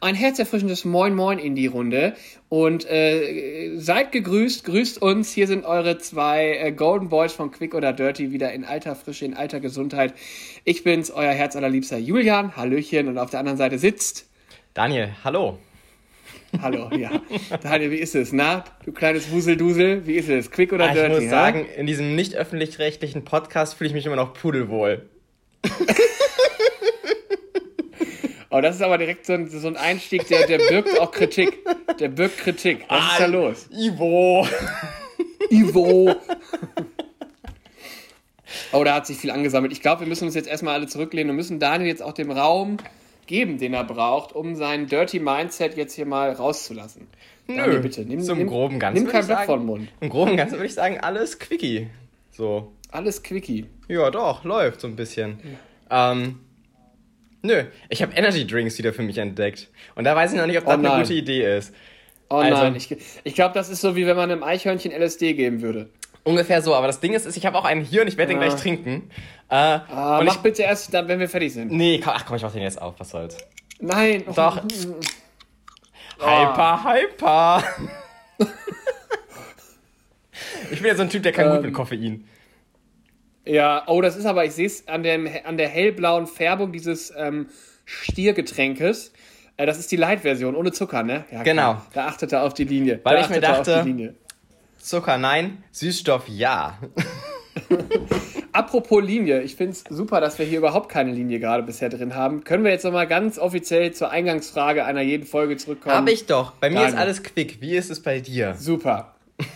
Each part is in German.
ein herzerfrischendes Moin Moin in die Runde und äh, seid gegrüßt, grüßt uns. Hier sind eure zwei äh, Golden Boys von Quick oder Dirty wieder in alter Frische, in alter Gesundheit. Ich bin's, euer herzallerliebster Julian, Hallöchen und auf der anderen Seite sitzt Daniel, hallo. Hallo, ja. Daniel, wie ist es? Na, du kleines Wuseldusel, wie ist es? Quick oder Ah, Dirty? ich muss hä? sagen, in diesem nicht öffentlich-rechtlichen Podcast fühle ich mich immer noch pudelwohl. Oh, das ist aber direkt so ein, so ein Einstieg, der, der birgt auch Kritik. Der birgt Kritik. Was ist da Ah, los? Ivo. Ivo. Oh, da hat sich viel angesammelt. Ich glaube, wir müssen uns jetzt erstmal alle zurücklehnen und müssen Daniel jetzt auch den Raum geben, den er braucht, um sein Dirty Mindset jetzt hier mal rauszulassen. Daniel, bitte, nimm, Zum nimm, groben Ganzen. nimm kein Blatt den Mund. Im groben Ganzen würde ich sagen, alles Quickie. So. Alles Quickie. Ja, doch, läuft so ein bisschen. Ähm, nö, ich habe Energy Drinks wieder für mich entdeckt. Und da weiß ich noch nicht, ob das Oh eine gute Idee ist. Oh Also- nein, ich, ich glaube, das ist so, wie wenn man einem Eichhörnchen LSD geben würde. Ungefähr so, aber das Ding ist, ist ich habe auch einen hier und ich werde den Ja. gleich trinken. Äh, Ah, und mach ich, bitte erst, dann, wenn wir fertig sind. nee, komm, ach komm, ich mach den jetzt auf, was soll's. Nein. Doch. Hyper, hyper. ich bin ja so ein Typ, der kann gut Ähm. mit Koffein. Ja, oh, das ist aber, ich sehe es an, dem- an der hellblauen Färbung dieses ähm, Stiergetränkes. Äh, das ist die Light-Version, ohne Zucker, ne? Ja, Genau. klar. Da achtet er auf die Linie. Weil da ich mir dachte-. Zucker nein, Süßstoff ja. Apropos Linie, ich finde es super, dass wir hier überhaupt keine Linie gerade bisher drin haben. Können wir jetzt nochmal ganz offiziell zur Eingangsfrage einer jeden Folge zurückkommen? Hab ich doch. Bei mir ist Daniel. alles quick. Wie ist es bei dir? Super.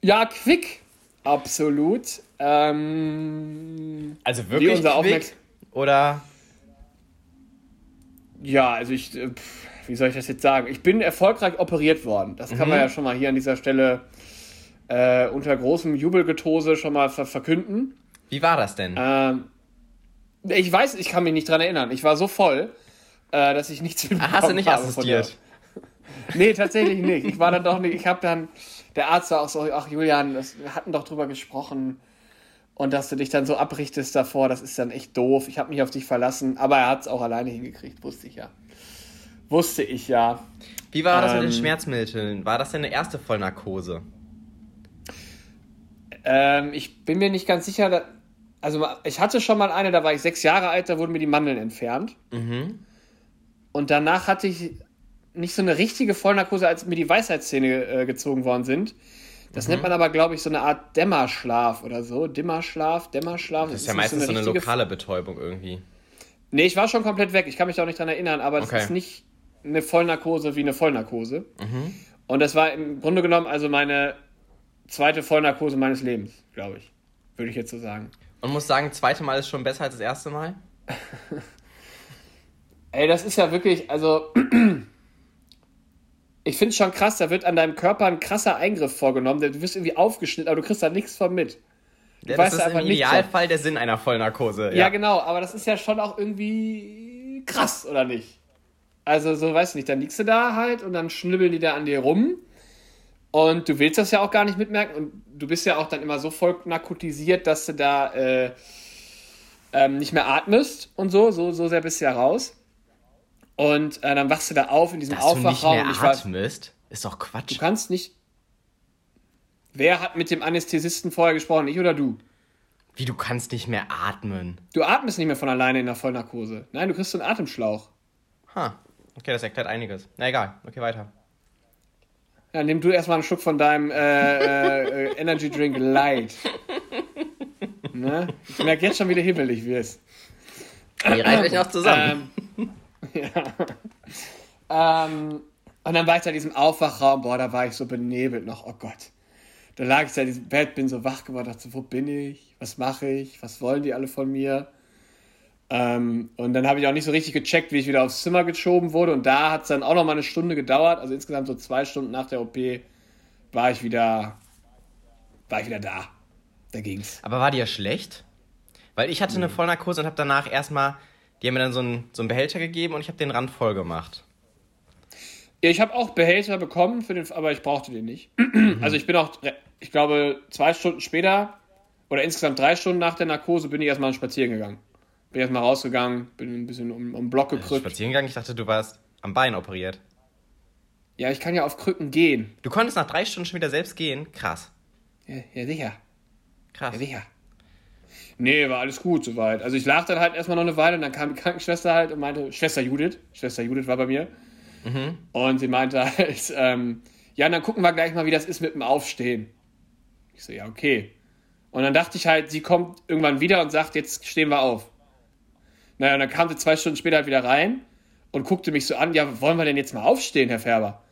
Ja, quick. Absolut. Ähm, Also wirklich unser quick? Aufmerks- Oder Ja, also ich, äh, pf, wie soll ich das jetzt sagen? Ich bin erfolgreich operiert worden. Das kann Mhm. man ja schon mal hier an dieser Stelle äh, unter großem Jubelgetose schon mal ver verkünden. wie war das denn? Ähm, ich weiß, ich kann mich nicht dran erinnern. Ich war so voll, äh, dass ich nichts Ah, hast du nicht habe assistiert? Nee, tatsächlich nicht. Ich war dann doch nicht. Ich habe dann, der Arzt war auch so, ach Julian, das, wir hatten doch drüber gesprochen. Und dass du dich dann so abrichtest davor, das ist dann echt doof. Ich habe mich auf dich verlassen, aber er hat es auch alleine hingekriegt, wusste ich ja. Wusste ich ja. Wie war das mit den Ähm. Schmerzmitteln? War das deine erste Vollnarkose? Ähm, ich bin mir nicht ganz sicher. Da, also ich hatte schon mal eine, da war ich sechs Jahre alt, da wurden mir die Mandeln entfernt. Mhm. Und danach hatte ich nicht so eine richtige Vollnarkose, als mir die Weisheitszähne äh, gezogen worden sind. Das Mhm. nennt man aber, glaube ich, so eine Art Dämmerschlaf oder so. Dimmerschlaf, Dämmerschlaf. Das ist ja meistens so eine richtige- lokale Betäubung irgendwie. Nee, ich war schon komplett weg. Ich kann mich da auch nicht dran erinnern, aber das Okay. ist nicht eine Vollnarkose wie eine Vollnarkose. Mhm. Und das war im Grunde genommen also meine zweite Vollnarkose meines Lebens, glaube ich. Würde ich jetzt so sagen. Und muss sagen, zweite Mal ist schon besser als das erste Mal? Ey, das ist ja wirklich, also. Ich finde es schon krass, da wird an deinem Körper ein krasser Eingriff vorgenommen. Du wirst irgendwie aufgeschnitten, aber du kriegst da nichts von mit. Ja, das ist im Idealfall der Sinn einer Vollnarkose. Ja. Ja, genau, aber das ist ja schon auch irgendwie krass, oder nicht? Also, so weiß ich nicht, dann liegst du da halt und dann schnibbeln die da an dir rum. Und du willst das ja auch gar nicht mitmerken. Und du bist ja auch dann immer so voll narkotisiert, dass du da äh, ähm, nicht mehr atmest und so. So, so sehr bist du ja raus. Und äh, dann wachst du da auf in diesem Dass du nicht Aufwachraum. mehr atmest, ist doch Quatsch. du kannst nicht. Wer hat mit dem Anästhesisten vorher gesprochen? Ich oder du? Wie, du kannst nicht mehr atmen? Du atmest nicht mehr von alleine in der Vollnarkose. Nein, du kriegst so einen Atemschlauch. Ha, okay, das erklärt einiges. Na egal, okay, weiter. Ja, nimm du erstmal einen Schluck von deinem äh, äh, Energy Drink Light. Ne? Ich merke jetzt schon, wie du hibbelig wirst. Die reißt euch noch zusammen. Ähm, ja. ähm, und dann war ich da in diesem Aufwachraum, boah, da war ich so benebelt noch, oh Gott. Da lag ich da in diesem Bett, bin so wach geworden, dachte so, wo bin ich? Was mache ich? Was wollen die alle von mir? Ähm, und dann habe ich auch nicht so richtig gecheckt, wie ich wieder aufs Zimmer geschoben wurde. Und da hat es dann auch noch mal eine Stunde gedauert. Also insgesamt so zwei Stunden nach der OP war ich wieder, war ich wieder da. Da ging's. Aber war dir schlecht? Weil ich hatte eine Vollnarkose und habe danach erstmal, die haben mir dann so einen, so einen Behälter gegeben und ich habe den Rand voll gemacht. Ja, Ich habe auch Behälter bekommen, für den, aber ich brauchte den nicht. Also ich bin auch, ich glaube, zwei Stunden später oder insgesamt drei Stunden nach der Narkose bin ich erstmal spazieren gegangen. Bin erstmal rausgegangen, bin ein bisschen um, um den Block gekrückt. Spazieren gegangen, ich dachte, du warst. am Bein operiert. Ja, ich kann ja auf Krücken gehen. Du konntest nach drei Stunden schon wieder selbst gehen? Krass. Ja, ja sicher. Krass. Ja, sicher. Nee, war alles gut soweit. Also ich lag dann halt erstmal noch eine Weile und dann kam die Krankenschwester halt und meinte, Schwester Judith, Schwester Judith war bei mir. Mhm. Und sie meinte halt, ähm, ja, dann gucken wir gleich mal, wie das ist mit dem Aufstehen. Ich so, ja, okay. Und dann dachte ich halt, sie kommt irgendwann wieder und sagt, jetzt stehen wir auf. Naja, und dann kam sie zwei Stunden später halt wieder rein und guckte mich so an, ja, wollen wir denn jetzt mal aufstehen, Herr Färber?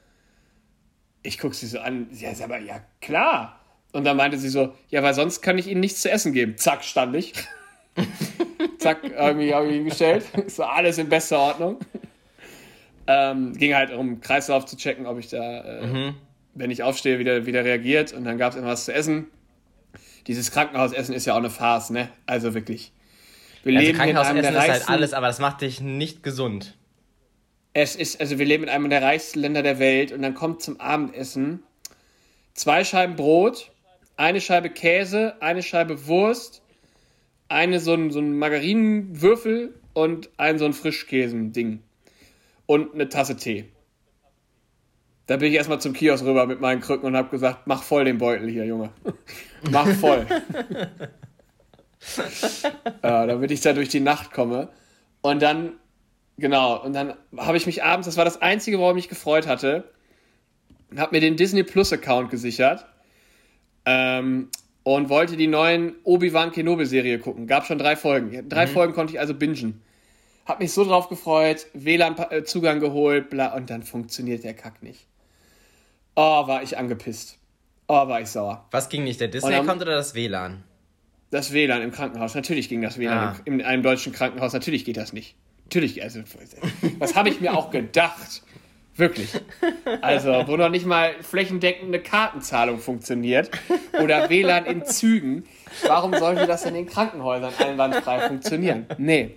Ich guck sie so an, ja, ist aber, ja, klar. Und dann meinte sie so, ja, weil sonst kann ich Ihnen nichts zu essen geben. Zack, stand ich. Zack, irgendwie habe ich ihn gestellt. So alles in bester Ordnung. Ähm, ging halt um Kreislauf zu checken, ob ich da, äh, Mhm. wenn ich aufstehe, wieder, wieder reagiert. Und dann gab es immer was zu essen. Dieses Krankenhausessen ist ja auch eine Farce, ne? Also wirklich. Wir Also leben hier in einem Krankenhausessen der ist halt alles, aber das macht dich nicht gesund. Es ist, also wir leben in einem der reichsten Länder der Welt und dann kommt zum Abendessen zwei Scheiben Brot, eine Scheibe Käse, eine Scheibe Wurst, eine so ein, so ein Margarinenwürfel und ein so ein Frischkäsen-Ding. Und eine Tasse Tee. Da bin ich erstmal zum Kiosk rüber mit meinen Krücken und habe gesagt, mach voll den Beutel hier, Junge. mach voll. ja, damit ich da durch die Nacht komme. Und dann Genau, und dann habe ich mich abends, das war das Einzige, worauf ich mich gefreut hatte, habe mir den Disney Plus Account gesichert ähm, und wollte die neuen Obi-Wan Kenobi-Serie gucken. Gab schon drei Folgen. Drei Folgen konnte ich also bingen. Hab mich so drauf gefreut, WLAN-Zugang geholt, bla, und dann funktioniert der Kack nicht. Oh, war ich angepisst. Oh, war ich sauer. Was ging nicht, der Disney-Account oder das WLAN? Das WLAN im Krankenhaus, natürlich ging das WLAN Ah. in einem deutschen Krankenhaus, natürlich geht das nicht. Natürlich, also, was habe ich mir auch gedacht? Wirklich. Also, wo noch nicht mal flächendeckende Kartenzahlung funktioniert oder WLAN in Zügen, warum sollte das in den Krankenhäusern einwandfrei funktionieren? Nee.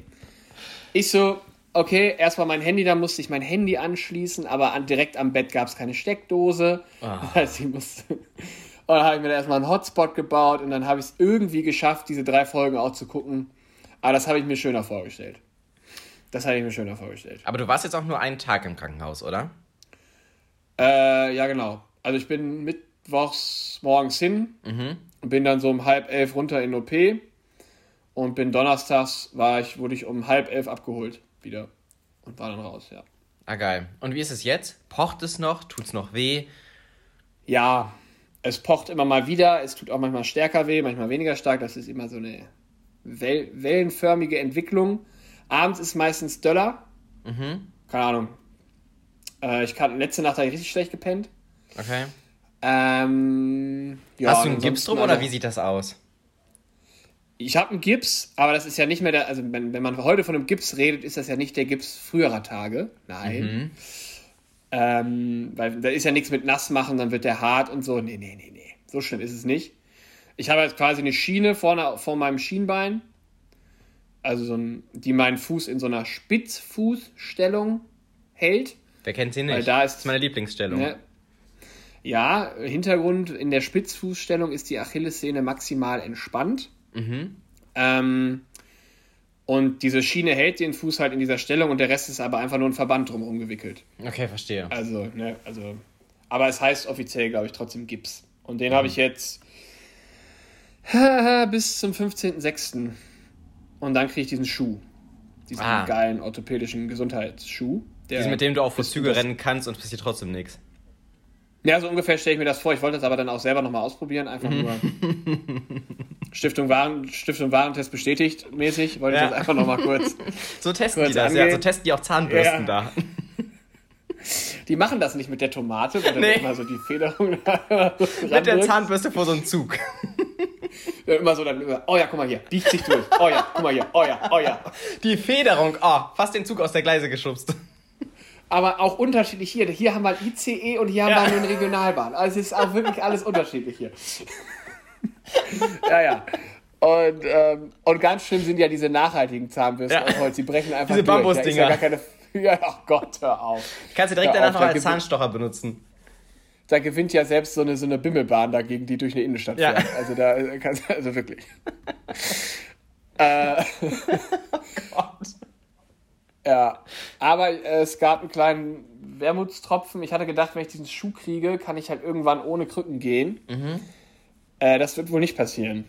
Ich so, okay, erstmal mein Handy, da musste ich mein Handy anschließen, aber an, direkt am Bett gab es keine Steckdose. Also ich musste, und dann habe ich mir da erstmal einen Hotspot gebaut und dann habe ich es irgendwie geschafft, diese drei Folgen auch zu gucken. Aber das habe ich mir schöner vorgestellt. Das habe ich mir schöner vorgestellt. Aber du warst jetzt auch nur einen Tag im Krankenhaus, oder? Äh, ja, genau. Also ich bin mittwochs morgens hin und bin dann so um halb elf runter in OP und bin donnerstags war ich, wurde ich um halb elf abgeholt wieder und war dann raus, ja. Ah, geil. Und wie ist es jetzt? Pocht es noch? Tut's noch weh? Ja, es pocht immer mal wieder, es tut auch manchmal stärker weh, manchmal weniger stark. Das ist immer so eine well wellenförmige Entwicklung. Abends ist meistens döller. Keine Ahnung. Äh, ich kann, letzte Nacht habe ich richtig schlecht gepennt. Okay. Ähm, ja, Hast du einen Gips drum oder wie sieht das aus? Ich habe einen Gips, aber das ist ja nicht mehr der, also wenn, wenn man heute von einem Gips redet, ist das ja nicht der Gips früherer Tage. Nein. Ähm, weil da ist ja nichts mit nass machen, dann wird der hart und so. Nee, nee, nee, nee. So schlimm ist es nicht. Ich habe jetzt quasi eine Schiene vorne vor meinem Schienbein. Also so ein, die meinen Fuß in so einer Spitzfußstellung hält. Wer kennt sie nicht? Weil da ist- das ist meine Lieblingsstellung. Ne? Ja, Hintergrund in der Spitzfußstellung ist die Achillessehne maximal entspannt. Ähm, und diese Schiene hält den Fuß halt in dieser Stellung und der Rest ist aber einfach nur ein Verband drumherum gewickelt. Okay, verstehe. Also, ne, also. Aber es heißt offiziell, glaube ich, trotzdem Gips. Und den habe ich jetzt bis zum 15.06. Und dann kriege ich diesen Schuh. Diesen Ah. geilen orthopädischen Gesundheitsschuh. Diesen, mit dem du auch vor bis- Züge rennen kannst und es passiert trotzdem nichts. Ja, so ungefähr stelle ich mir das vor. Ich wollte das aber dann auch selber nochmal ausprobieren. Einfach nur Stiftung, Waren, Stiftung Warentest bestätigt mäßig. Wollte Ja. ich das einfach nochmal kurz. So testen Kurz die das, ja. angehen. So testen die auch Zahnbürsten Ja. da. Die machen das nicht mit der Tomate, dann Nee. immer so die Federung Mit der. Zahnbürste vor so einem Zug. Dann immer so dann immer, oh ja, guck mal hier, biegt sich durch. Oh ja, guck mal hier, oh ja, oh ja. Die Federung, oh, fast den Zug aus der Gleise geschubst. Aber auch unterschiedlich hier. Hier haben wir ein ICE und hier haben Ja. wir nur eine Regionalbahn. Also es ist auch wirklich alles unterschiedlich hier. ja, ja. Und, ähm, und ganz schlimm sind ja diese nachhaltigen Zahnbürsten Ja. aus Holz. Die brechen einfach Diese durch. Ist ja Bambusdinger. gar keine. Ja, ach Gott, hör auf. Kannst du direkt Hör danach auf, noch da als Zahnstocher benutzen. Da gewinnt ja selbst so eine, so eine Bimmelbahn dagegen, die durch eine Innenstadt Ja. fährt. Also da kannst also wirklich. äh, Ja, aber äh, es gab einen kleinen Wermutstropfen. Ich hatte gedacht, wenn ich diesen Schuh kriege, kann ich halt irgendwann ohne Krücken gehen. Mhm. Äh, das wird wohl nicht passieren.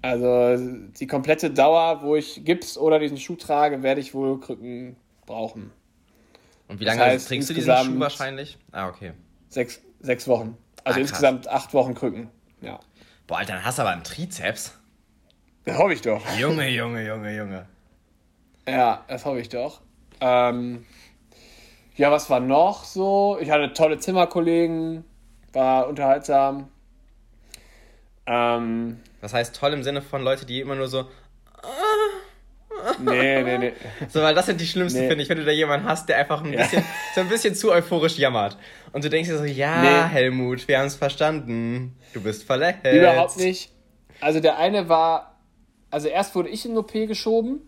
Also die komplette Dauer, wo ich Gips oder diesen Schuh trage, werde ich wohl Krücken brauchen. Und wie lange Das heißt, trägst du diesen Schuh wahrscheinlich? Ah, okay. Sechs, sechs Wochen. Also Ah, insgesamt acht Wochen Krücken. Ja. Boah, Alter, dann hast du aber einen Trizeps. Das hoffe ich doch. Junge, Junge, Junge, Junge. Ja, das hoffe ich doch. Ähm, ja, was war noch so? Ich hatte tolle Zimmerkollegen, war unterhaltsam. Ähm, Das heißt toll im Sinne von Leute, die immer nur so. Nee, nee, nee. So, weil das sind die schlimmsten, Nee. finde ich, wenn du da jemanden hast, der einfach ein Ja. bisschen, so ein bisschen zu euphorisch jammert. Und du denkst dir so, ja, Nee. Helmut, wir haben es verstanden. Du bist verletzt. Überhaupt nicht. Also der eine war, also erst wurde ich in den OP geschoben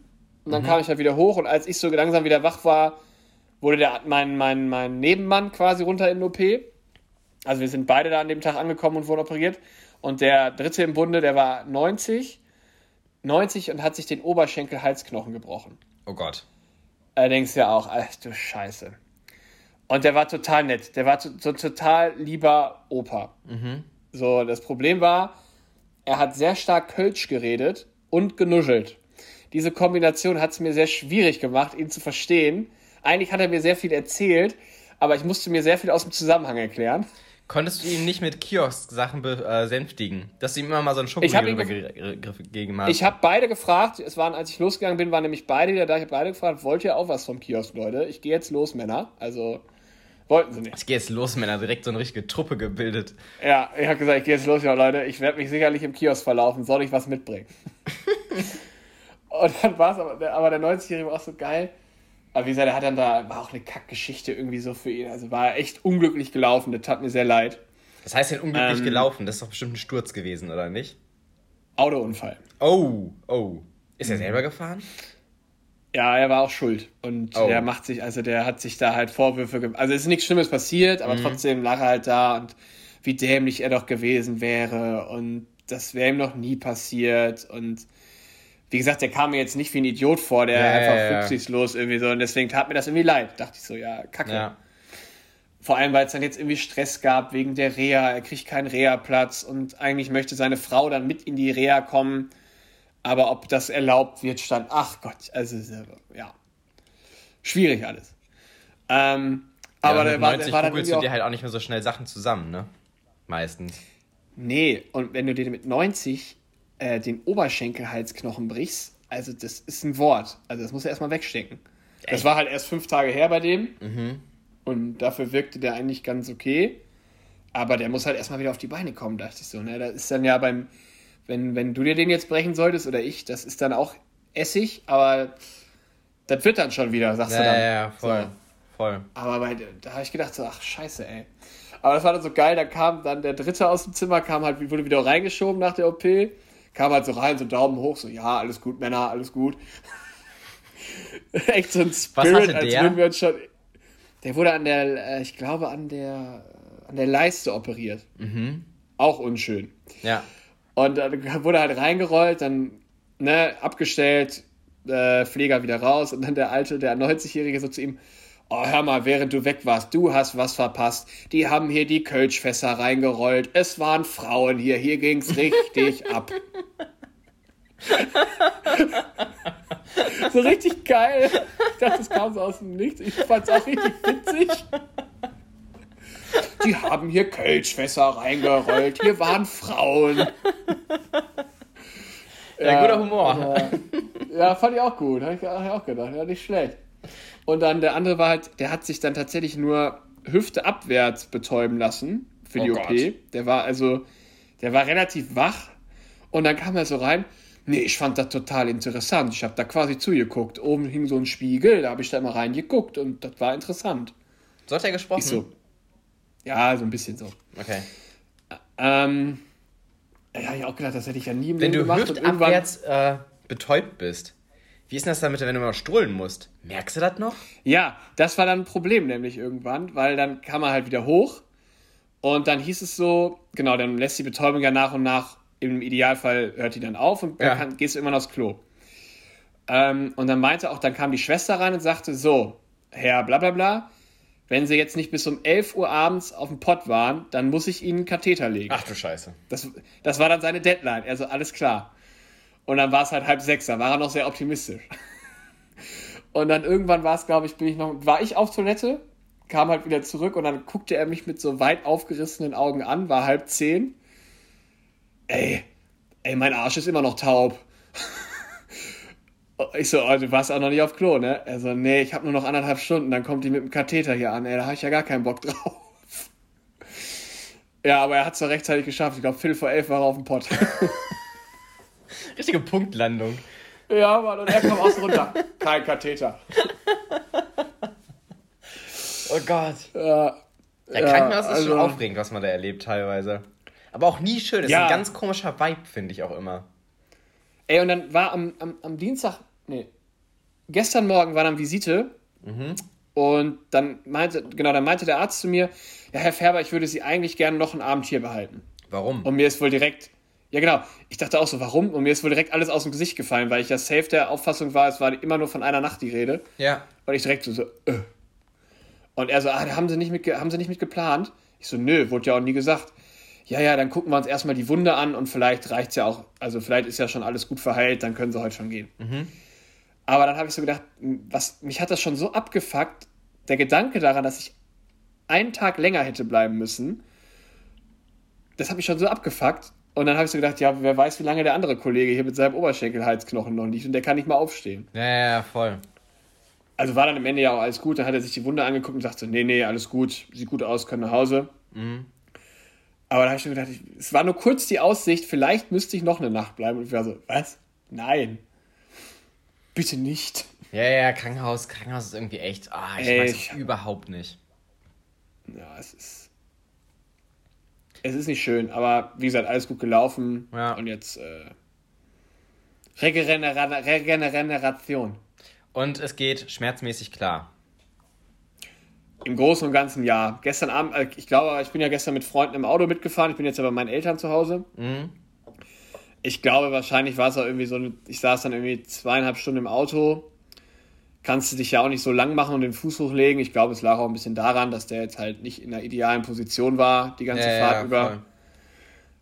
und dann kam ich halt wieder hoch und als ich so langsam wieder wach war, wurde der, mein, mein, mein Nebenmann quasi runter in den OP. Also wir sind beide da an dem Tag angekommen und wurden operiert. Und der dritte im Bunde, der war 90, 90 und hat sich den Oberschenkel-Halsknochen gebrochen. Oh Gott. Du ja auch, ach du Scheiße. Und der war total nett. Der war so total lieber Opa. So, das Problem war, er hat sehr stark Kölsch geredet und genuschelt. Diese Kombination hat es mir sehr schwierig gemacht, ihn zu verstehen. Eigentlich hat er mir sehr viel erzählt, aber ich musste mir sehr viel aus dem Zusammenhang erklären. Konntest du ihn nicht mit Kiosk-Sachen besänftigen? Dass du ihm immer mal so einen Schokoriegel gegeben hast? Ich habe beide gefragt, es waren, als ich losgegangen bin, waren nämlich beide wieder da. Ich habe beide gefragt, wollt ihr auch was vom Kiosk, Leute? Ich gehe jetzt los, Männer. Also, wollten sie nicht. Ich gehe jetzt los, Männer, direkt so eine richtige Truppe gebildet. Ja, ich habe gesagt, ich gehe jetzt los, ja, Leute. Ich werde mich sicherlich im Kiosk verlaufen. Soll ich was mitbringen? und dann war es aber, der- aber der 90-Jährige war auch so geil. Aber wie gesagt, er hat dann da, war auch eine Kackgeschichte irgendwie so für ihn. Also war echt unglücklich gelaufen. Das tat mir sehr leid. Das heißt, hat unglücklich Ähm. gelaufen. Das ist doch bestimmt ein Sturz gewesen, oder nicht? Autounfall. Oh, oh. Ist er selber gefahren? Ja, er war auch schuld. Und Oh. der macht sich, also der hat sich da halt Vorwürfe gemacht. Also es ist nichts Schlimmes passiert, aber trotzdem lag er halt da und wie dämlich er doch gewesen wäre. Und das wäre ihm noch nie passiert. Und wie gesagt, der kam mir jetzt nicht wie ein Idiot vor, der Ja, einfach ja, rücksichtslos irgendwie so. Und deswegen tat mir das irgendwie leid. Dachte ich so, ja, kacke. Ja. Vor allem, weil es dann jetzt irgendwie Stress gab wegen der Reha. Er kriegt keinen Reha-Platz und eigentlich möchte seine Frau dann mit in die Reha kommen. Aber ob das erlaubt wird, stand, ach Gott, also ja, schwierig alles. Ähm, aber ja, der mit war, 90 der war dann googelst du auch, dir halt auch nicht mehr so schnell Sachen zusammen, ne? Meistens. Nee, und wenn du dir mit 90 äh, den Oberschenkelhalsknochen brichst, also das ist ein Wort. Also das muss er erstmal wegstecken. Das war halt erst fünf Tage her bei dem. Und dafür wirkte der eigentlich ganz okay. Aber der muss halt erstmal wieder auf die Beine kommen, dachte ich so. Ne? Das ist dann ja beim, wenn, wenn du dir den jetzt brechen solltest oder ich, das ist dann auch Essig, aber das wird dann schon wieder, sagst Ja, du dann. ja, ja, voll. So. Voll. Aber bei, da habe ich gedacht, so, ach scheiße, ey. Aber das war dann so geil, da kam dann der Dritte aus dem Zimmer, kam halt, wurde wieder reingeschoben nach der OP, kam halt so rein, so Daumen hoch, so, ja, alles gut, Männer, alles gut. Echt so ein Spirit, als würden wir uns schon... Der wurde an der, äh, ich glaube, an der, an der Leiste operiert. Mhm. Auch unschön. Ja. Und dann wurde halt reingerollt, dann ne, abgestellt, äh, Pfleger wieder raus und dann der alte, der 90-Jährige so zu ihm, oh hör mal, während du weg warst, du hast was verpasst. Die haben hier die Kölschfässer reingerollt. Es waren Frauen hier, hier ging's richtig ab. so richtig geil. Ich dachte, das kam so aus dem Nichts. Ich fand's auch richtig witzig. Die haben hier Kölschfässer reingerollt. Hier waren Frauen. Ja, guter Humor. aber- ja, fand ich auch gut. Habe ich, hab ich auch gedacht. Ja, nicht schlecht. Und dann der andere war halt, der hat sich dann tatsächlich nur Hüfte abwärts betäuben lassen für die Oh OP. Gott. Der war also, der war relativ wach. Und dann kam er so rein. Nee, ich fand das total interessant. Ich habe da quasi zugeguckt. Oben hing so ein Spiegel, da habe ich da immer reingeguckt und das war interessant. So hat er gesprochen? Ich so. Ja, so ein bisschen so. Okay. Ähm, ja, ich auch gedacht, das hätte ich ja nie im Wenn Leben du gemacht. und irgendwann- hüftabwärts äh, betäubt bist, wie ist denn das damit, wenn du mal strullen musst? Merkst du das noch? Ja, das war dann ein Problem nämlich irgendwann, weil dann kam er halt wieder hoch und dann hieß es so, genau, dann lässt die Betäubung ja nach und nach, im Idealfall hört die dann auf und dann Ja. kann, gehst du immer aufs Klo. Ähm, und dann meinte auch, dann kam die Schwester rein und sagte, so, Herr bla bla bla, wenn Sie jetzt nicht bis um 11 Uhr abends auf dem Pott waren, dann muss ich Ihnen einen Katheter legen. Ach du Scheiße. Das, das war dann seine Deadline. Also alles klar. Und dann war es halt halb sechs, da war er noch sehr optimistisch. Und dann irgendwann war es, glaube ich, bin ich noch, war ich auf Toilette, kam halt wieder zurück und dann guckte er mich mit so weit aufgerissenen Augen an, war halb zehn. Ey, ey, mein Arsch ist immer noch taub. Ich so, oh, du warst auch noch nicht auf Klo, ne? Er so, nee, ich habe nur noch anderthalb Stunden, dann kommt die mit dem Katheter hier an, ey, da habe ich ja gar keinen Bock drauf. Ja, aber er hat es doch rechtzeitig geschafft. Ich glaube, Phil vor elf war er auf dem Pott. Richtige Punktlandung. Ja, Mann, und er kam außen runter. Kein Katheter. Oh Gott. Ja, Ja, Krankenhaus ist schon aufregend, was man da erlebt teilweise. Aber auch nie schön. Das Ja. ist ein ganz komischer Vibe, finde ich auch immer. Ey, und dann war am, am, am Dienstag, nee, gestern Morgen war dann Visite. Und dann meinte, genau, dann meinte der Arzt zu mir, ja, Herr Färber, ich würde Sie eigentlich gerne noch einen Abend hier behalten. Warum? Und mir ist wohl direkt, ja genau, ich dachte auch so, warum? Und mir ist wohl direkt alles aus dem Gesicht gefallen, weil ich ja safe der Auffassung war, es war immer nur von einer Nacht die Rede. ja. Und ich direkt so, so äh. Und er so, ah, da haben sie nicht mit, haben sie nicht mit geplant? Ich so, nö, wurde ja auch nie gesagt. Ja, ja, dann gucken wir uns erstmal die Wunde an und vielleicht reicht's ja auch, also vielleicht ist ja schon alles gut verheilt, dann können sie heute schon gehen. Aber dann habe ich so gedacht, was, mich hat das schon so abgefuckt, der Gedanke daran, dass ich einen Tag länger hätte bleiben müssen, das hat mich schon so abgefuckt. Und dann habe ich so gedacht, ja, wer weiß, wie lange der andere Kollege hier mit seinem Oberschenkelhalsknochen noch liegt und der kann nicht mal aufstehen. Ja, ja, ja, voll. Also war dann am Ende ja auch alles gut. Dann hat er sich die Wunde angeguckt und sagte, nee, nee, alles gut, sieht gut aus, können nach Hause. Aber da habe ich schon gedacht, es war nur kurz die Aussicht, vielleicht müsste ich noch eine Nacht bleiben. Und ich war so, was? Nein. Bitte nicht. Ja, ja, Krankenhaus, Krankenhaus ist irgendwie echt. Ah, ich Ey, ich- auch überhaupt nicht. Ja, es ist. Es ist nicht schön, aber wie gesagt, alles gut gelaufen. Ja. Und jetzt äh, Regenera Regeneration. Und es geht schmerzmäßig klar. Im Großen und Ganzen ja. Gestern Abend, äh, ich glaube, ich bin ja gestern mit Freunden im Auto mitgefahren. Ich bin jetzt ja bei meinen Eltern zu Hause. Mhm. Ich glaube, wahrscheinlich war es auch irgendwie so, eine, ich saß dann irgendwie zweieinhalb Stunden im Auto. Kannst du dich ja auch nicht so lang machen und den Fuß hochlegen. Ich glaube, es lag auch ein bisschen daran, dass der jetzt halt nicht in der idealen Position war, die ganze Ja, Fahrt ja, über. voll.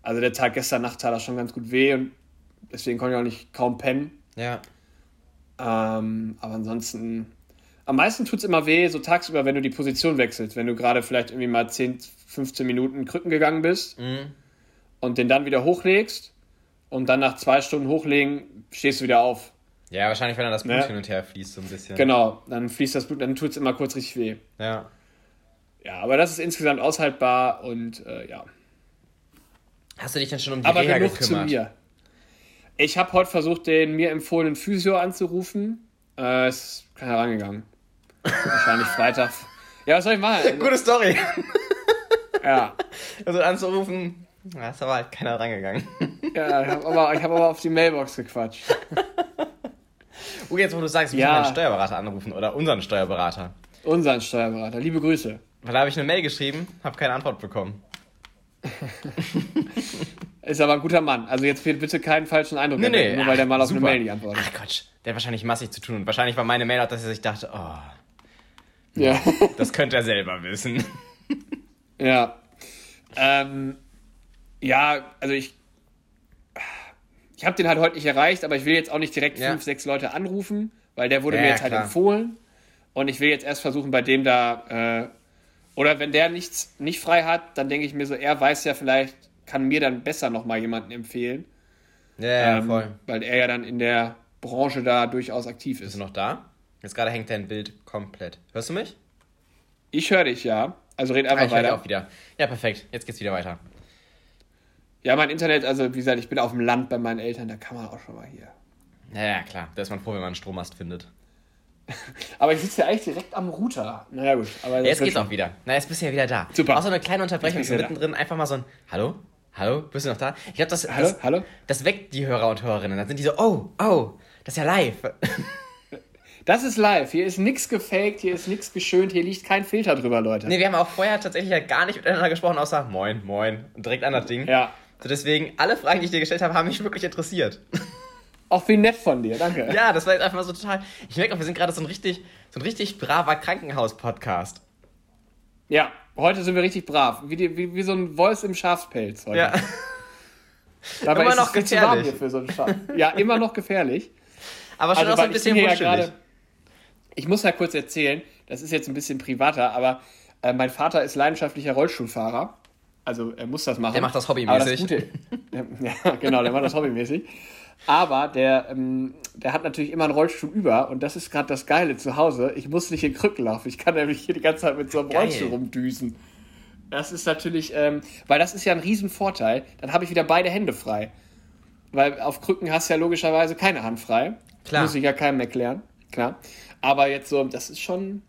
Also der Tag gestern Nacht tat das schon ganz gut weh und deswegen konnte ich auch nicht kaum pennen. Ja. Ähm, aber ansonsten, am meisten tut es immer weh, so tagsüber, wenn du die Position wechselst. Wenn du gerade vielleicht irgendwie mal 10, 15 Minuten Krücken gegangen bist Mhm. und den dann wieder hochlegst und dann nach zwei Stunden hochlegen, stehst du wieder auf. Ja, wahrscheinlich, wenn dann das Blut Ja. hin und her fließt, so ein bisschen. Genau, dann fließt das Blut, dann tut es immer kurz richtig weh. Ja. Ja, aber das ist insgesamt aushaltbar und äh, ja. Hast du dich denn schon um die Aber Reha genug gekümmert? zu mir. Ich habe heute versucht, den mir empfohlenen Physio anzurufen. Äh, ist keiner rangegangen. Wahrscheinlich Freitag. Ja, was soll ich machen? Gute Story. Ja, Also anzurufen, da ist aber halt keiner rangegangen. ja ich habe aber, ich hab aber auf die Mailbox gequatscht. Oh, jetzt wo du sagst, wir Ja. müssen meinen Steuerberater anrufen oder unseren Steuerberater. Unseren Steuerberater. Liebe Grüße. Weil da habe ich eine Mail geschrieben, habe keine Antwort bekommen. Ist aber ein guter Mann. Also jetzt bitte keinen falschen Eindruck Nee, nee. nur weil der mal auf super. eine Mail nicht antwortet. Ach Quatsch, der hat wahrscheinlich massig zu tun. Und wahrscheinlich war meine Mail auch, dass er sich dachte, oh, Ja. das könnte er selber wissen. Ja. Ähm, ja, also ich. Ich habe den halt heute nicht erreicht, aber ich will jetzt auch nicht direkt Ja. fünf, sechs Leute anrufen, weil der wurde Ja, mir jetzt halt klar. empfohlen. Und ich will jetzt erst versuchen, bei dem da. Äh, oder wenn der nichts nicht frei hat, dann denke ich mir so, er weiß ja vielleicht, kann mir dann besser nochmal jemanden empfehlen. Ja, Ähm, voll. Weil er ja dann in der Branche da durchaus aktiv Bist ist. du noch da? Jetzt gerade hängt dein Bild komplett. Hörst du mich? Ich höre dich, ja. Also red Ah, einfach ich höre dich weiter. auch wieder. Ja, perfekt. Jetzt geht's wieder weiter. Ja, mein Internet, also wie gesagt, ich bin auf dem Land bei meinen Eltern, da kann man auch schon mal hier. Ja, ja, klar. Da ist man froh, wenn man einen Strommast findet. Aber ich sitze ja eigentlich direkt am Router. Naja, gut. Aber Ja, jetzt geht's auch wieder. Na, jetzt bist du ja wieder da. Super. So eine kleine Unterbrechung so mittendrin. Einfach mal so ein Hallo? Hallo? Bist du noch da? Ich glaube, das, Hallo? das, Hallo? das weckt die Hörer und Hörerinnen. Dann sind die so, oh, oh, das ist ja live. Das ist live. Hier ist nichts gefaked, hier ist nichts geschönt, hier liegt kein Filter drüber, Leute. Nee, wir haben auch vorher tatsächlich ja gar nicht miteinander gesprochen, außer Moin, Moin. Und direkt an das Ding. Ja. Deswegen, alle Fragen, die ich dir gestellt habe, haben mich wirklich interessiert. Auch wie nett von dir, danke. Ja, das war jetzt einfach mal so total. Ich merke auch, wir sind gerade so ein richtig, so ein richtig braver Krankenhaus-Podcast. Ja, heute sind wir richtig brav. Wie, die, wie, wie so ein Wolf im Schafspelz heute. Ja. Dabei immer noch gefährlich. für so einen Schaf. Ja, immer noch gefährlich. Aber schon auch so ein ich bisschen hier ja Ich muss ja kurz erzählen, das ist jetzt ein bisschen privater, aber äh, mein Vater ist leidenschaftlicher Rollstuhlfahrer. Also er muss das machen. Der macht das Aber hobbymäßig. das Gute, ja, genau, der macht das hobbymäßig. Aber der, ähm, der hat natürlich immer einen Rollstuhl über und das ist gerade das Geile zu Hause. Ich muss nicht in Krücken laufen. Ich kann nämlich hier die ganze Zeit mit so einem Geil. Rollstuhl rumdüsen. Das ist natürlich, ähm, weil das ist ja ein Riesenvorteil. Dann habe ich wieder beide Hände frei. Weil auf Krücken hast du ja logischerweise keine Hand frei. Klar. Muss ich ja keinem erklären. Klar. Aber jetzt so, das ist schon.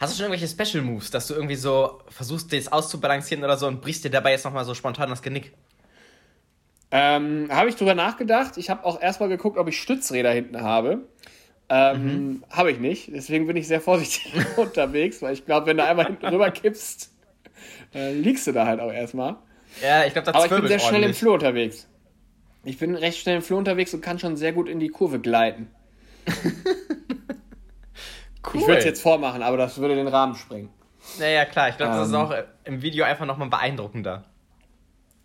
Hast du schon irgendwelche Special Moves, dass du irgendwie so versuchst, das auszubalancieren oder so und brichst dir dabei jetzt nochmal so spontan das Genick? Ähm, habe ich drüber nachgedacht. Ich habe auch erstmal geguckt, ob ich Stützräder hinten habe. Ähm, Habe ich nicht. Deswegen bin ich sehr vorsichtig unterwegs, weil ich glaube, wenn du einmal hinten rüber kippst, äh, liegst du da halt auch erstmal. Ja, ich glaube, das Aber ich bin sehr schnell im ordentlich. Flur unterwegs. Ich bin recht schnell im Flur unterwegs und kann schon sehr gut in die Kurve gleiten. Cool. Ich würde es jetzt vormachen, aber das würde den Rahmen sprengen. Naja, klar, ich glaube, das ist Ähm. auch im Video einfach nochmal beeindruckender.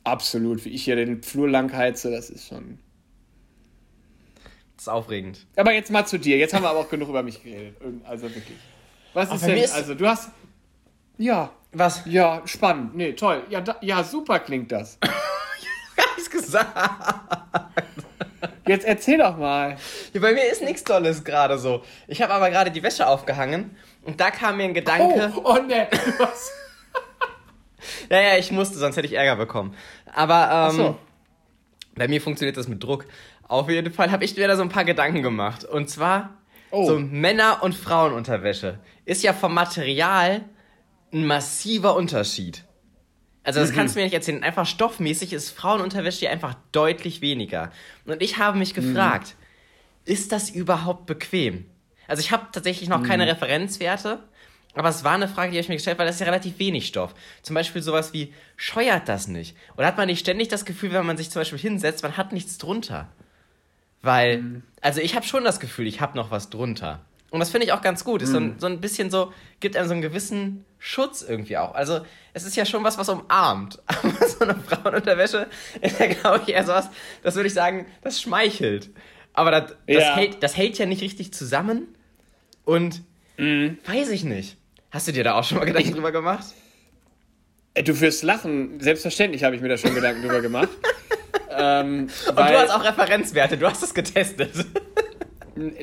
Absolut, wie ich hier den Flur lang heize, das ist schon. Das ist aufregend. Aber jetzt mal zu dir. Jetzt haben wir aber auch genug über mich geredet. Also wirklich. Was ist denn? ist- Also du hast. Ja, Was? ja, spannend. Nee, toll. Ja, da, ja, super klingt das. Hab ich's gesagt? Jetzt erzähl doch mal. Ja, bei mir ist nichts Tolles gerade so. Ich habe aber gerade die Wäsche aufgehangen und da kam mir ein Gedanke. Oh, oh ne. Hast- Ja, ja, ich musste, sonst hätte ich Ärger bekommen. Aber ähm, so. bei mir funktioniert das mit Druck. Auf jeden Fall habe ich mir da so ein paar Gedanken gemacht. Und zwar Oh. so Männer- und Frauenunterwäsche. Ist ja vom Material ein massiver Unterschied. Also das kannst du mir nicht erzählen. Einfach stoffmäßig ist Frauenunterwäsche einfach deutlich weniger. Und ich habe mich gefragt, ist das überhaupt bequem? Also ich habe tatsächlich noch keine Referenzwerte, aber es war eine Frage, die habe ich mir gestellt, weil das ist ja relativ wenig Stoff. Zum Beispiel sowas wie, scheuert das nicht? Oder hat man nicht ständig das Gefühl, wenn man sich zum Beispiel hinsetzt, man hat nichts drunter? Weil, also ich habe schon das Gefühl, ich habe noch was drunter. Und das finde ich auch ganz gut. Ist so, ein, so ein bisschen so, gibt einem so einen gewissen Schutz irgendwie auch. Also es ist ja schon was, was umarmt. Aber so eine Frauenunterwäsche ist ja, glaube ich, eher sowas, das würde ich sagen, das schmeichelt. Aber das, das, Ja. hält, das hält ja nicht richtig zusammen. Und weiß ich nicht. Hast du dir da auch schon mal Gedanken drüber gemacht? Äh, Du wirst lachen. Selbstverständlich habe ich mir da schon Gedanken drüber gemacht. ähm, Und du hast auch Referenzwerte, du hast es getestet.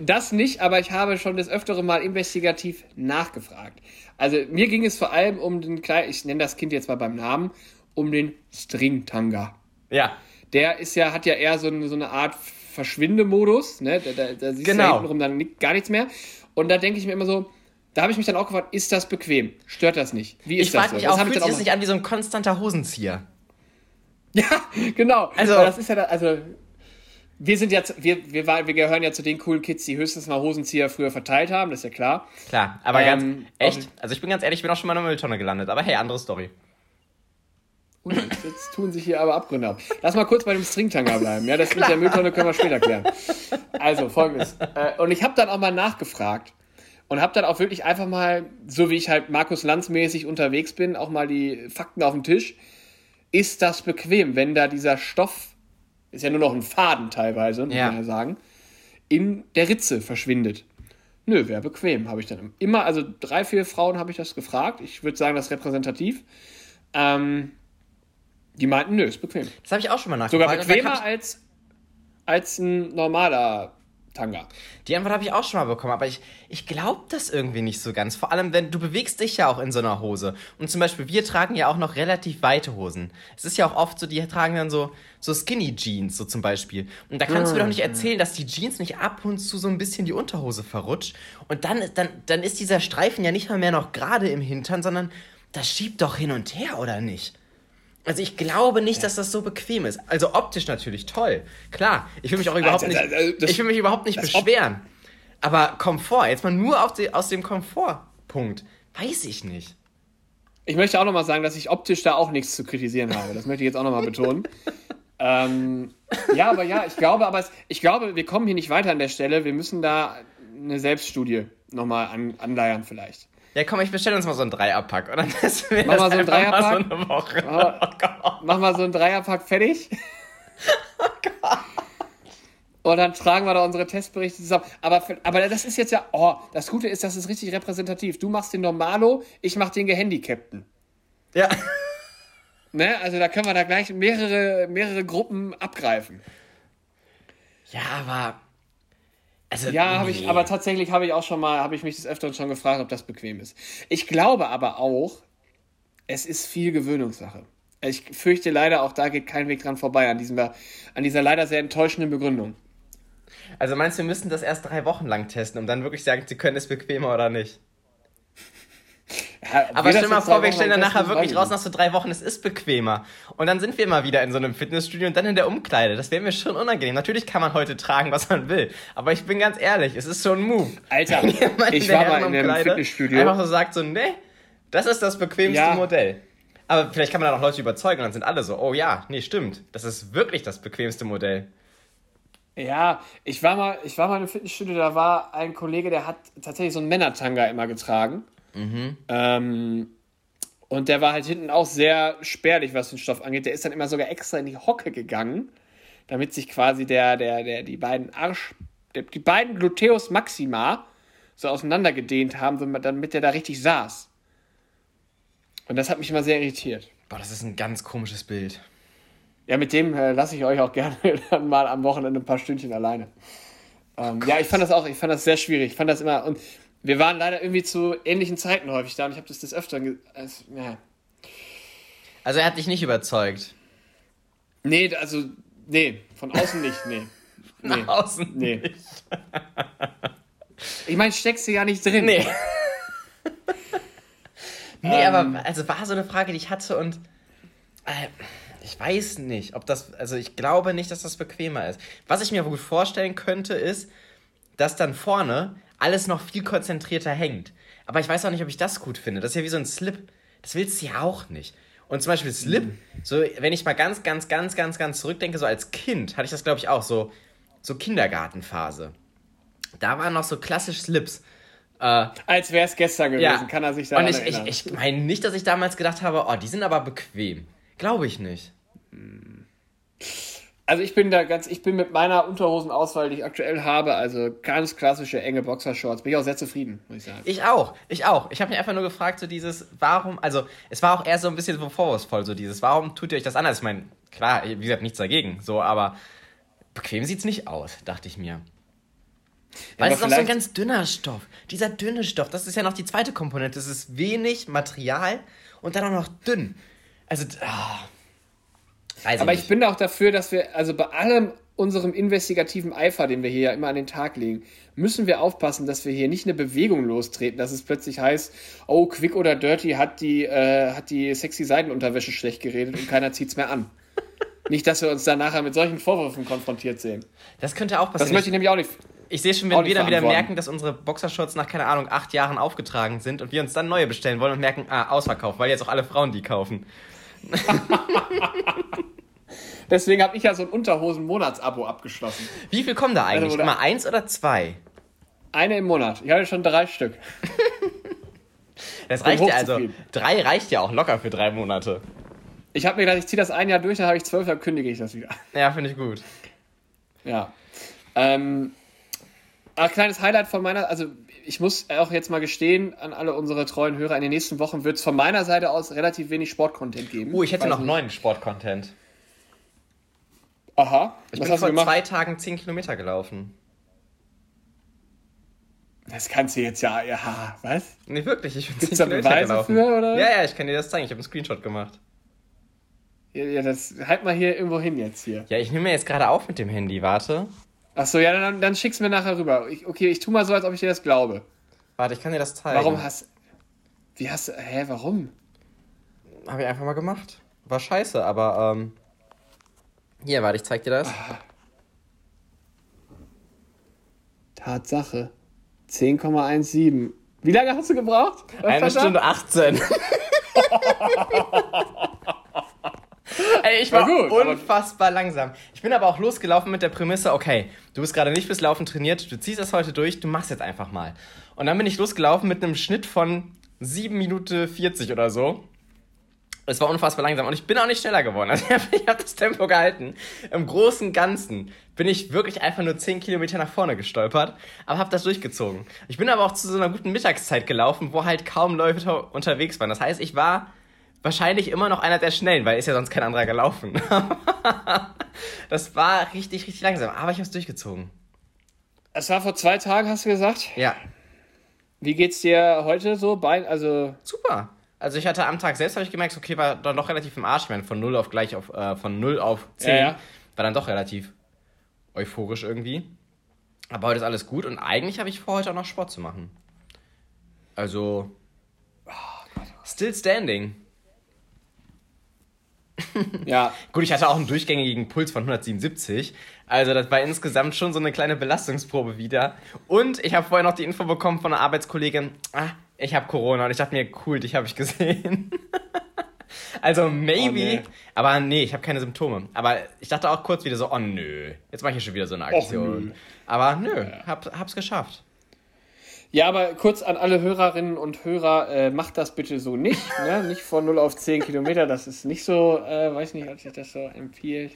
Das nicht, aber ich habe schon des Öfteren mal investigativ nachgefragt. Also mir ging es vor allem um den kleinen, ich nenne das Kind jetzt mal beim Namen, um den Stringtanga. ja. Der ist ja, hat ja eher so eine, so eine Art Verschwindemodus, ne? Da, da, da siehst du Genau. ja hintenrum dann gar nichts mehr. Und da denke ich mir immer so, da habe ich mich dann auch gefragt, ist das bequem? Stört das nicht? Wie ist Ich das frage so? mich Das auch, fühlt sich das nicht an wie so ein konstanter Hosenzieher? Ja, genau. Also- Also, das ist ja, da, also, wir sind jetzt, wir, wir, wir gehören ja zu den coolen Kids, die höchstens mal Hosenzieher früher verteilt haben, das ist ja klar. Klar, aber Ähm, ganz echt. Also ich bin ganz ehrlich, ich bin auch schon mal in einer Mülltonne gelandet. Aber hey, andere Story. Jetzt, jetzt tun sich hier aber Abgründe auf. Lass mal kurz bei dem Stringtanger bleiben. Ja, das mit der Mülltonne können wir später klären. Also, folgendes. Äh, und ich habe dann auch mal nachgefragt und habe dann auch wirklich einfach mal, so wie ich halt Markus Lanz mäßig unterwegs bin, auch mal die Fakten auf den Tisch. Ist das bequem, wenn da dieser Stoff, ist ja nur noch ein Faden teilweise, muss Ja. man ja sagen, in der Ritze verschwindet? Nö, wäre bequem, habe ich dann immer, also drei, vier Frauen habe ich das gefragt. Ich würde sagen, das ist repräsentativ. Ähm, die meinten, nö, ist bequem. Das habe ich auch schon mal nachgefragt. Sogar bequemer als, als ein normaler Tanga. die Antwort habe ich auch schon mal bekommen, aber ich, ich glaube das irgendwie nicht so ganz. Vor allem, wenn du bewegst dich ja auch in so einer Hose. Und zum Beispiel, wir tragen ja auch noch relativ weite Hosen. Es ist ja auch oft so, die tragen dann so, so Skinny Jeans, so zum Beispiel. Und da kannst du mir doch nicht erzählen, dass die Jeans nicht ab und zu so ein bisschen die Unterhose verrutscht. Und dann, dann, dann ist dieser Streifen ja nicht mal mehr noch gerade im Hintern, sondern das schiebt doch hin und her, oder nicht? Also ich glaube nicht, dass das so bequem ist. Also optisch natürlich toll. Klar, ich will mich auch überhaupt Also, nicht, also, das- ich will mich überhaupt nicht beschweren. Aber Komfort, jetzt mal nur die, aus dem Komfortpunkt, weiß ich nicht. Ich möchte auch nochmal sagen, dass ich optisch da auch nichts zu kritisieren habe. Das möchte ich jetzt auch nochmal betonen. Ähm, ja, aber ja, ich glaube, aber es, ich glaube, wir kommen hier nicht weiter an der Stelle. Wir müssen da eine Selbststudie nochmal an, anleiern vielleicht. Ja, komm, ich bestelle uns mal so einen Dreierpack. Oder? Das mach mal so einen Dreierpack. So eine Woche. Mach, mach mal so einen Dreierpack fertig. Oh Gott. Und dann tragen wir da unsere Testberichte zusammen. Aber, aber das ist jetzt ja, oh, das Gute ist, das ist richtig repräsentativ. Du machst den Normalo, ich mach den Gehandicapten. Ja. Ne? Also da können wir da gleich mehrere, mehrere Gruppen abgreifen. Ja, aber. Also, ja, habe ich, aber tatsächlich habe ich auch schon mal, habe ich mich des Öfteren schon gefragt, ob das bequem ist. Ich glaube aber auch, es ist viel Gewöhnungssache. Ich fürchte leider, auch da geht kein Weg dran vorbei an, diesem, an dieser leider sehr enttäuschenden Begründung. Also meinst du, wir müssen das erst drei Wochen lang testen, um dann wirklich sagen, sie können es bequemer oder nicht? Ja, aber stell dir mal vor, wir stellen dann nachher wirklich raus nach so drei Wochen, es ist bequemer. Und dann sind wir mal wieder in so einem Fitnessstudio und dann in der Umkleide. Das wäre mir schon unangenehm. Natürlich kann man heute tragen, was man will. Aber ich bin ganz ehrlich, es ist so ein Move. Alter, ich war mal in einem Fitnessstudio. Einfach so sagt so, nee, das ist das bequemste ja. Modell. Aber vielleicht kann man dann auch Leute überzeugen und dann sind alle so, oh ja, nee, stimmt. Das ist wirklich das bequemste Modell. Ja, ich war mal, ich war mal in einem Fitnessstudio, da war ein Kollege, der hat tatsächlich so einen Männertanga immer getragen. Mhm. Ähm, und der war halt hinten auch sehr spärlich, was den Stoff angeht. Der ist dann immer sogar extra in die Hocke gegangen, damit sich quasi der, der, der, die beiden Arsch, der, die beiden Gluteus Maxima so auseinandergedehnt haben, damit der da richtig saß. Und das hat mich immer sehr irritiert. Boah, das ist ein ganz komisches Bild. Ja, mit dem äh, lasse ich euch auch gerne dann mal am Wochenende ein paar Stündchen alleine. Ähm, ja, ich fand das auch, ich fand das sehr schwierig. Ich fand das immer, und wir waren leider irgendwie zu ähnlichen Zeiten häufig da und ich habe das des Öfteren. Also, ja. also er hat dich nicht überzeugt. Nee, also, nee, von außen nicht, nee. nee. Nach außen nee. nicht. ich meine, steckst du ja nicht drin. Nee. nee, ähm, aber also war so eine Frage, die ich hatte und äh, ich weiß nicht, ob das, also ich glaube nicht, dass das bequemer ist. Was ich mir gut vorstellen könnte, ist, dass dann vorne alles noch viel konzentrierter hängt. Aber ich weiß auch nicht, ob ich das gut finde. Das ist ja wie so ein Slip. Das willst du ja auch nicht. Und zum Beispiel Slip, mhm. so wenn ich mal ganz, ganz, ganz, ganz, ganz zurückdenke, so als Kind hatte ich das, glaube ich, auch so, so Kindergartenphase. Da waren noch so klassisch Slips. Äh, als wäre es gestern gewesen, ja. kann er sich daran Und ich, erinnern. ich, ich meine nicht, dass ich damals gedacht habe, oh, die sind aber bequem. Glaube ich nicht. Hm. Also ich bin da ganz, ich bin mit meiner Unterhosenauswahl, die ich aktuell habe, also ganz klassische enge Boxershorts, bin ich auch sehr zufrieden, muss ich sagen. Ich auch, ich auch. Ich habe mich einfach nur gefragt, so dieses, warum, also es war auch eher so ein bisschen so vorwurfsvoll, so dieses, warum tut ihr euch das an? Also ich meine, klar, wie gesagt, nichts dagegen, so, aber bequem sieht's nicht aus, dachte ich mir. Weil ja, es ist auch so ein ganz dünner Stoff. Dieser dünne Stoff, das ist ja noch die zweite Komponente. Es ist wenig Material und dann auch noch dünn. Also, oh. Weiß Aber ich, ich bin auch dafür, dass wir, also bei allem unserem investigativen Eifer, den wir hier ja immer an den Tag legen, müssen wir aufpassen, dass wir hier nicht eine Bewegung lostreten, dass es plötzlich heißt, oh, Quick oder Dirty hat die, äh, hat die sexy Seidenunterwäsche schlecht geredet und keiner zieht's mehr an. nicht, dass wir uns dann nachher mit solchen Vorwürfen konfrontiert sehen. Das könnte auch passieren. Das möchte ich nämlich auch nicht. Ich sehe schon, wenn wir dann wieder merken, dass unsere Boxershorts nach, keine Ahnung, acht Jahren aufgetragen sind und wir uns dann neue bestellen wollen und merken, ah, Ausverkauf, weil jetzt auch alle Frauen die kaufen. Deswegen habe ich ja so ein Unterhosen-Monatsabo abgeschlossen. Wie viel kommen da eigentlich? Also, Immer eins oder zwei? Eine im Monat. Ich hatte schon drei Stück. das reicht ja also. Drei reicht ja auch locker für drei Monate. Ich habe mir gedacht, ich ziehe das ein Jahr durch, dann habe ich zwölf, dann kündige ich das wieder. Ja, finde ich gut. Ja. Ähm, ein kleines Highlight von meiner, also ich muss auch jetzt mal gestehen an alle unsere treuen Hörer, in den nächsten Wochen wird es von meiner Seite aus relativ wenig Sportcontent geben. Uh, ich hätte noch nicht. neuen Sportcontent. Aha. Ich Was bin vor zwei Tagen 10 Kilometer gelaufen. Das kannst du jetzt ja, ja, was? Nee, wirklich, ich bin Gibt's 10 da Kilometer Beweise gelaufen. Für, oder? Ja, ja, ich kann dir das zeigen, ich habe einen Screenshot gemacht. Ja, ja, das halt mal hier irgendwo hin jetzt hier. Ja, ich nehme mir jetzt gerade auf mit dem Handy, warte. Achso, ja, dann, dann schick's mir nachher rüber. Ich, okay, ich tu mal so, als ob ich dir das glaube. Warte, ich kann dir das zeigen. Warum hast. Wie hast du. Hä, warum? Hab ich einfach mal gemacht. War scheiße, aber ähm. Hier, warte, ich zeig dir das. Ah. Tatsache. 10,17. Wie lange hast du gebraucht? Eine Stunde 18. Ey, ich war, war gut, unfassbar langsam. Ich bin aber auch losgelaufen mit der Prämisse, okay, du bist gerade nicht fürs Laufen trainiert, du ziehst das heute durch, du machst jetzt einfach mal. Und dann bin ich losgelaufen mit einem Schnitt von 7 Minuten 40 oder so. Es war unfassbar langsam und ich bin auch nicht schneller geworden. Also ich habe das Tempo gehalten. Im Großen und Ganzen bin ich wirklich einfach nur 10 Kilometer nach vorne gestolpert, aber habe das durchgezogen. Ich bin aber auch zu so einer guten Mittagszeit gelaufen, wo halt kaum Leute unterwegs waren. Das heißt, ich war wahrscheinlich immer noch einer der Schnellen, weil ist ja sonst kein anderer gelaufen. das war richtig, richtig langsam, aber ich habe es durchgezogen. Es war vor zwei Tagen, hast du gesagt? Ja. Wie geht's dir heute so? Bei, also Super. Also ich hatte am Tag selbst, habe ich gemerkt, okay, war dann doch relativ im Arsch. Ich meine, von 0 auf gleich auf, äh, von 0 auf 10 ja, ja. war dann doch relativ euphorisch irgendwie. Aber heute ist alles gut und eigentlich habe ich vor, heute auch noch Sport zu machen. Also, oh, still standing. Ja. Gut, ich hatte auch einen durchgängigen Puls von 177. Also, das war insgesamt schon so eine kleine Belastungsprobe wieder. Und ich habe vorher noch die Info bekommen von einer Arbeitskollegin: ah, ich habe Corona. Und ich dachte mir, cool, dich habe ich gesehen. also, maybe. Oh, nee. Aber nee, ich habe keine Symptome. Aber ich dachte auch kurz wieder so: oh nö, jetzt mache ich schon wieder so eine Aktion. Och, aber nö, hab, hab's geschafft. Ja, aber kurz an alle Hörerinnen und Hörer, äh, macht das bitte so nicht. Ne? Nicht von 0 auf 10 Kilometer, das ist nicht so, äh, weiß nicht, ob sich das so empfiehlt.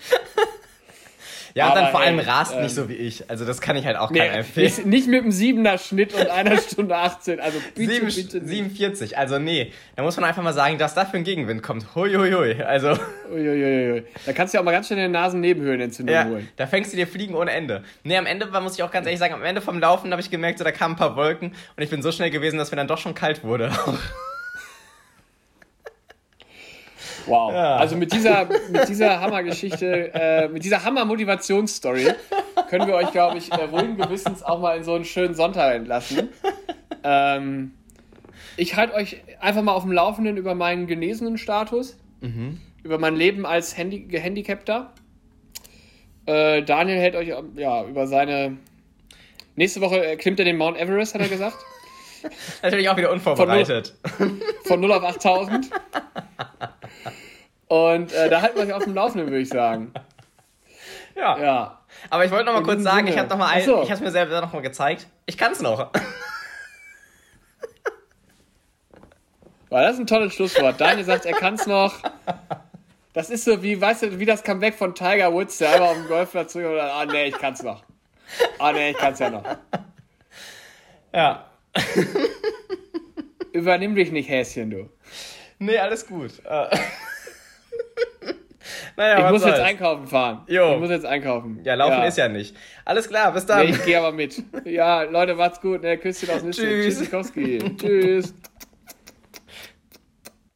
Ja, und dann vor allem rast ähm, nicht so wie ich. Also das kann ich halt auch nee, keinem empfehlen. Nicht, nicht mit einem 7er Schnitt und einer Stunde 18. Also bitte, 7, bitte 47. Also nee, da muss man einfach mal sagen, dass da für ein Gegenwind kommt. Huiuiui. Also. Uiuiui. Da kannst du ja auch mal ganz schnell in den Nasennebenhöhlenentzündung ja, holen. Da fängst du dir Fliegen ohne Ende. Nee, am Ende muss ich auch ganz ehrlich sagen, am Ende vom Laufen habe ich gemerkt, so, da kamen ein paar Wolken und ich bin so schnell gewesen, dass mir dann doch schon kalt wurde. Wow. Ja. Also mit dieser, mit dieser Hammergeschichte, äh, mit dieser Hammer-Motivationsstory können wir euch, glaube ich, äh, ruhigen Gewissens auch mal in so einen schönen Sonntag entlassen. Ähm, ich halte euch einfach mal auf dem Laufenden über meinen genesenen Status, mhm. über mein Leben als Handy Gehandicapter. Äh, Daniel hält euch ja, über seine. Nächste Woche klimmt er den Mount Everest, hat er gesagt. Natürlich auch wieder unvorbereitet. Von 0, von 0 auf 8000. Und äh, da halten wir euch auf dem Laufenden, würde ich sagen. Ja. ja. Aber ich wollte noch mal kurz sagen, Sinne. ich habe noch mal ein, so. ich habe mir selber noch mal gezeigt. Ich kann es noch. War das ein tolles Schlusswort. Daniel sagt, er kann es noch. Das ist so wie, weißt du, wie das Comeback von Tiger Woods, der einfach auf dem Golfplatz zurück und ah nee, ich kann's noch. Ah nee, ich kann's ja noch. Ja. Übernimm dich nicht, Häschen, du. Nee, alles gut. Naja, ich muss soll's. jetzt einkaufen fahren. Jo. Ich muss jetzt einkaufen. Ja, laufen ja. ist ja nicht. Alles klar, bis dann. Nee, ich gehe aber mit. Ja, Leute, macht's gut. Ne? Küsschen aus Nüsse. Tschüss. Tschüss.